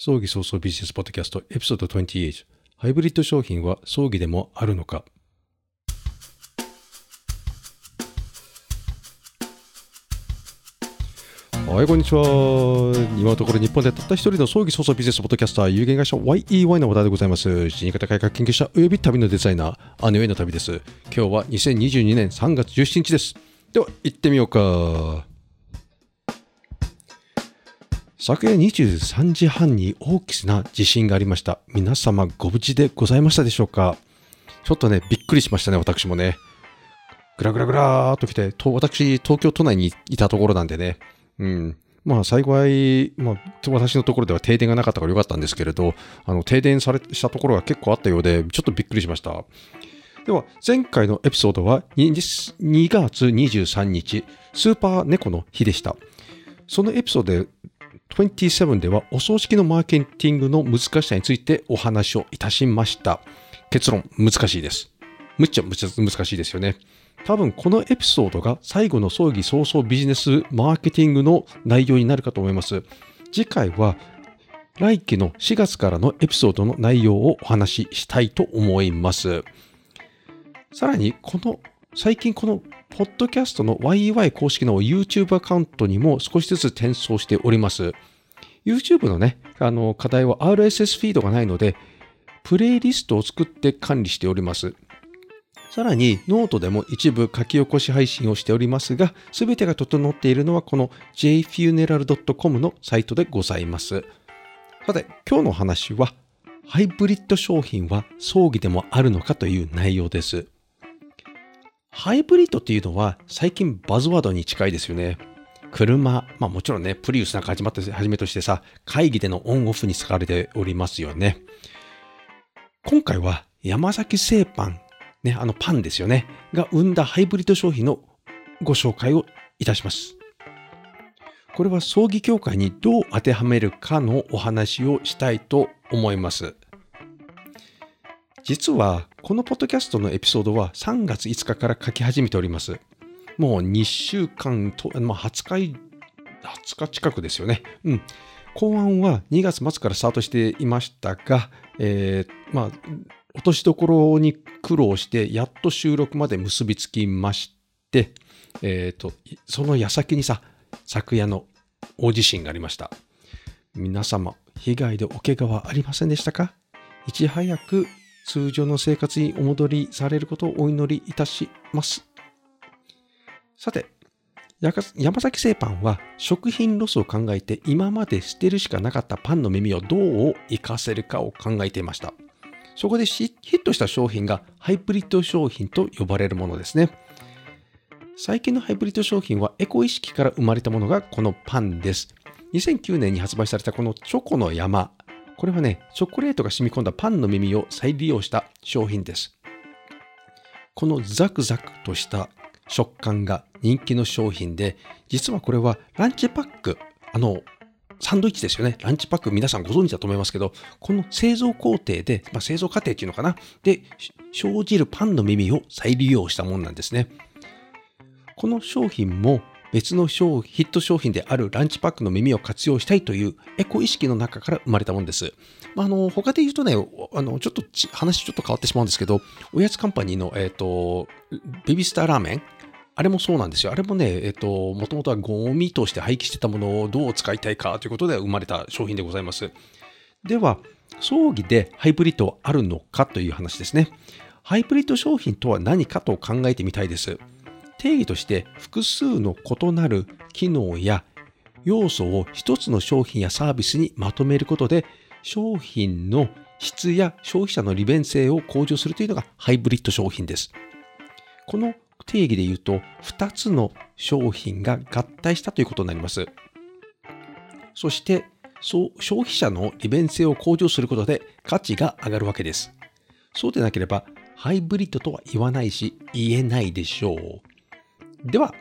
葬儀早々ビジネスポッドキャストエピソード28ハイブリッド商品は葬儀でもあるのか？はい、こんにちは。今のところ日本でたった一人の葬儀早々ビジネスポッドキャスター、有限会社 YEY の話題でございます。死に方改革研究者および旅のデザイナー、姉上の旅です。今日は2022年3月17日です。では、行ってみようか。昨夜23時半に大きな地震がありました。皆様ご無事でございましたでしょうか？ちょっとね、びっくりしましたね、私もね。ぐらぐらぐらーっと来て、私、東京都内にいたところなんでね。うん。まあ、幸い、まあ、私のところでは停電がなかったからよかったんですけれど、あの、停電されしたところが結構あったようで、ちょっとびっくりしました。では、前回のエピソードは 2, 2月23日、スーパー猫の日でした。そのエピソードで27ではお葬式のマーケティングの難しさについてお話をいたしました。結論、難しいです。むっちゃむっちゃ難しいですよね。多分このエピソードが最後の葬儀早々ビジネスマーケティングの内容になるかと思います。次回は来期の4月からのエピソードの内容をお話ししたいと思います。さらにこの最近このポッドキャストの YY 公式の YouTube アカウントにも少しずつ転送しております。YouTube のね、あの課題は RSS フィードがないので、プレイリストを作って管理しております。さらにノートでも一部書き起こし配信をしておりますが、すべてが整っているのはこの jfuneral.com のサイトでございます。さて、今日の話は、ハイブリッド商品は葬儀でもあるのかという内容です。ハイブリッドっていうのは最近バズワードに近いですよね。車、まあもちろんね、プリウスなんか始まった、はじめとしてさ、会議でのオンオフに使われておりますよね。今回は山崎製パン、ね、あのパンですよね、が生んだハイブリッド商品のご紹介をいたします。これは葬儀協会にどう当てはめるかのお話をしたいと思います。実は、このポッドキャストのエピソードは3月5日から書き始めております。もう2週間と、まあ、20日、20日近くですよね。うん。考案は2月末からスタートしていましたが、えー、まあ、落としどころに苦労して、やっと収録まで結びつきまして、えっ、と、その矢先にさ、昨夜の大地震がありました。皆様、被害でお怪我はありませんでしたか？いち早く通常の生活にお戻りされることをお祈りいたします。さて、山崎製パンは食品ロスを考えて今まで捨てるしかなかったパンの耳をどう活かせるかを考えていました。そこでヒットした商品がハイブリッド商品と呼ばれるものですね。最近のハイブリッド商品はエコ意識から生まれたものがこのパンです。2009年に発売されたこのチョコの山。これはね、チョコレートが染み込んだパンの耳を再利用した商品です。このザクザクとした食感が人気の商品で、実はこれはランチパック、あの、サンドイッチですよね。ランチパック皆さんご存知だと思いますけど、この製造工程で、まあ、製造過程っていうのかな？で、生じるパンの耳を再利用したものなんですね。この商品も別のヒット商品であるランチパックの耳を活用したいというエコ意識の中から生まれたものです。まあ、あの他で言うとね、あのちょっと話ちょっと変わってしまうんですけど、おやつカンパニーの、えっ、ー、と、ベビースターラーメンあれもそうなんですよ。あれもね、えっ、ー、と、もともとはゴミとして廃棄してたものをどう使いたいかということで生まれた商品でございます。では、葬儀でハイブリッドはあるのかという話ですね。ハイブリッド商品とは何かと考えてみたいです。定義として複数の異なる機能や要素を一つの商品やサービスにまとめることで商品の質や消費者の利便性を向上するというのがハイブリッド商品です。この定義で言うと2つの商品が合体したということになります。そして消費者の利便性を向上することで価値が上がるわけです。そうでなければハイブリッドとは言わないし言えないでしょう。では、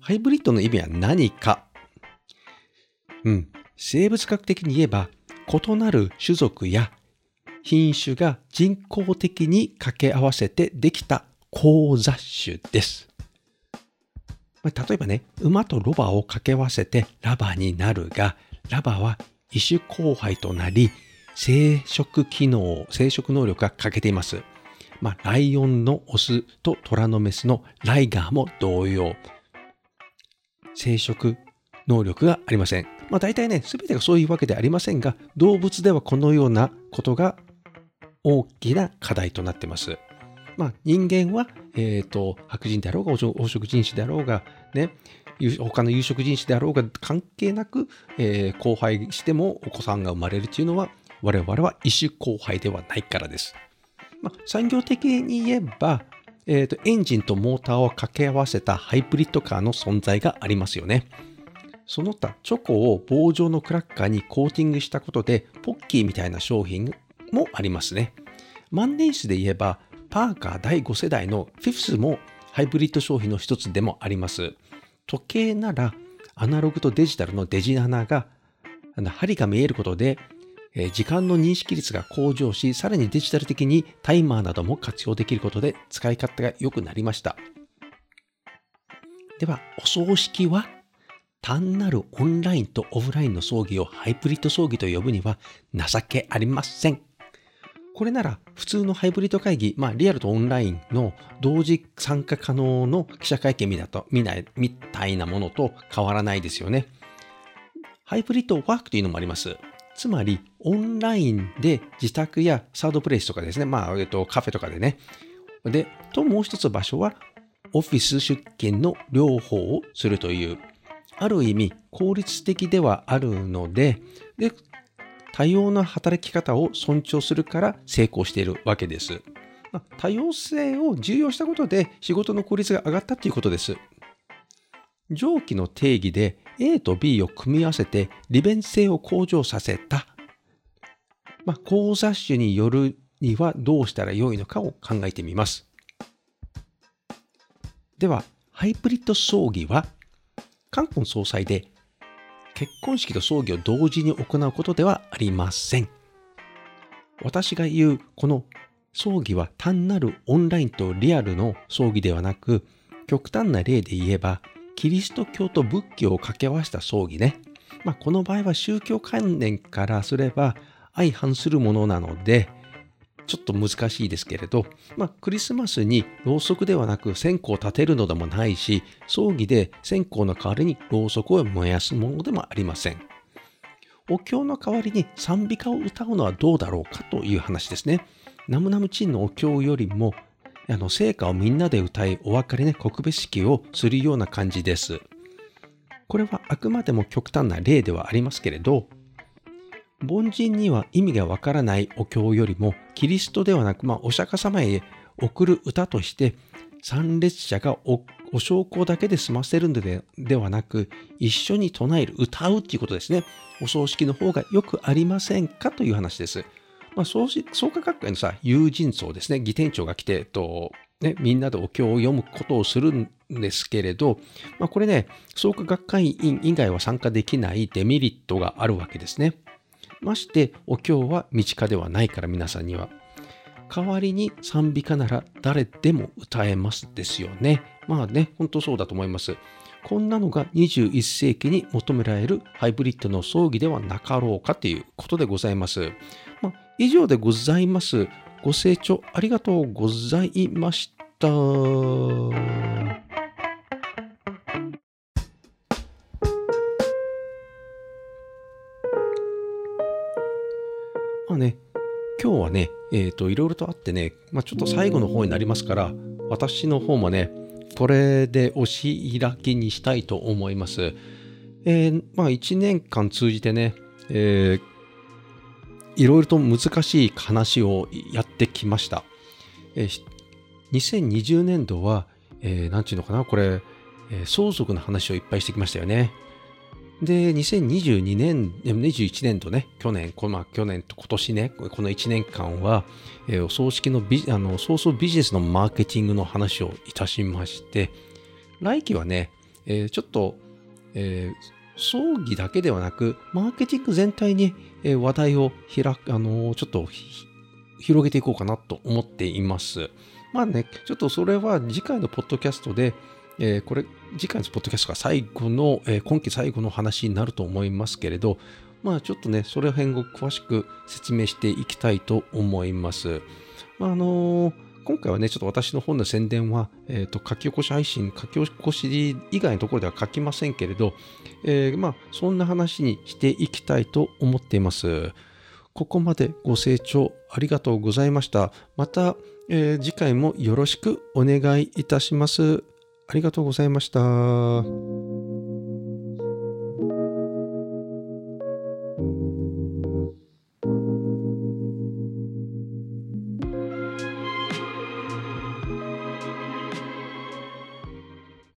ハイブリッドの意味は何か？うん、生物学的に言えば、異なる種族や品種が人工的に掛け合わせてできた交雑種です。例えばね、馬とロバを掛け合わせてラバになるが、ラバは異種交配となり、生殖機能、生殖能力が欠けています。まあ、ライオンのオスとトラのメスのライガーも同様。生殖能力がありません。まあ大体ね、すべてがそういうわけではありませんが、動物ではこのようなことが大きな課題となっています。まあ人間は、え、ー、と、白人であろうが、黄色人種であろうが、ね、他の有色人種であろうが関係なく、えー、交配してもお子さんが生まれるというのは、我々は異種交配ではないからです。まあ、産業的に言えば、えーと、エンジンとモーターを掛け合わせたハイブリッドカーの存在がありますよね。その他、チョコを棒状のクラッカーにコーティングしたことで、ポッキーみたいな商品もありますね。万年筆で言えば、パーカー第5世代のフィフスもハイブリッド商品の一つでもあります。時計なら、アナログとデジタルのデジナナが、針が見えることで、時間の認識率が向上し、さらにデジタル的にタイマーなども活用できることで使い勝手が良くなりました。では、お葬式は単なるオンラインとオフラインの葬儀をハイブリッド葬儀と呼ぶには情けありません。これなら普通のハイブリッド会議、まあリアルとオンラインの同時参加可能の記者会見みたみみたいなものと変わらないですよね。ハイブリッドワークというのもあります。つまり、オンラインで自宅やサードプレイスとかですね、まあ、えっと、カフェとかでね。で、と、もう一つ場所は、オフィス出勤の両方をするという、ある意味、効率的ではあるので、で、多様な働き方を尊重するから成功しているわけです。多様性を重要したことで仕事の効率が上がったということです。上記の定義で A と B を組み合わせて利便性を向上させた。まあ、交雑種によるにはどうしたらよいのかを考えてみます。では、ハイブリッド葬儀は、冠婚葬祭で結婚式と葬儀を同時に行うことではありません。私が言うこの葬儀は単なるオンラインとリアルの葬儀ではなく、極端な例で言えば、キリスト教と仏教を掛け合わせた葬儀ね。まあ、この場合は宗教関連からすれば相反するものなので、ちょっと難しいですけれど、まあ、クリスマスにろうそくではなく線香を立てるのでもないし、葬儀で線香の代わりにろうそくを燃やすものでもありません。お経の代わりに賛美歌を歌うのはどうだろうかという話ですね。ナムナムチンのお経よりもあの、聖歌をみんなで歌い、お別れね、告別式をするような感じです。これはあくまでも極端な例ではありますけれど、凡人には意味がわからないお経よりも、キリストではなく、まあ、お釈迦様へ送る歌として、参列者がおお証拠だけで済ませるのでではなく、一緒に唱える、歌うっていうことですね。お葬式の方がよくありませんかという話です。まあ、創創価学会のさ、友人層ですね、義店長が来て、と、ね、みんなでお経を読むことをするんですけれど、まあ、これね、創価学会員以外は参加できないデメリットがあるわけですね。まして、お経は身近ではないから皆さんには。代わりに賛美歌なら誰でも歌えますですよね。まあね、本当そうだと思います。こんなのが21世紀に求められるハイブリッドの葬儀ではなかろうかということでございます。まあ、以上でございます。ご清聴ありがとうございました。まあね、今日はね、えっ、ー、と、いろいろとあってね、まあ、ちょっと最後の方になりますから、私の方もね、これで押し開きにしたいと思います。えー、まあ、1年間通じてね、えー、いろいろと難しい話をやってきました。えー、2020年度は、えー、なんていうのかな、これ、えー、相続の話をいっぱいしてきましたよね。で、2022年、21年度ね、去年、こまあ、去年と今年ね、この1年間は、えー、お葬式のビあの、葬送ビジネスのマーケティングの話をいたしまして、来期はね、えー、ちょっと、えー、葬儀だけではなく、マーケティング全体に話題を開く、あの、ちょっと広げていこうかなと思っています。まあね、ちょっとそれは次回のポッドキャストで、えー、これ、次回のポッドキャストが最後の、えー、今期最後の話になると思いますけれど、まあちょっとね、それ辺を詳しく説明していきたいと思います。まあのー、今回はね、ちょっと私の本の宣伝は、えっ、ー、と、書き起こし配信、書き起こし以外のところでは書きませんけれど、えー、まあ、そんな話にしていきたいと思っています。ここまでご清聴ありがとうございました。また、えー、次回もよろしくお願いいたします。ありがとうございました。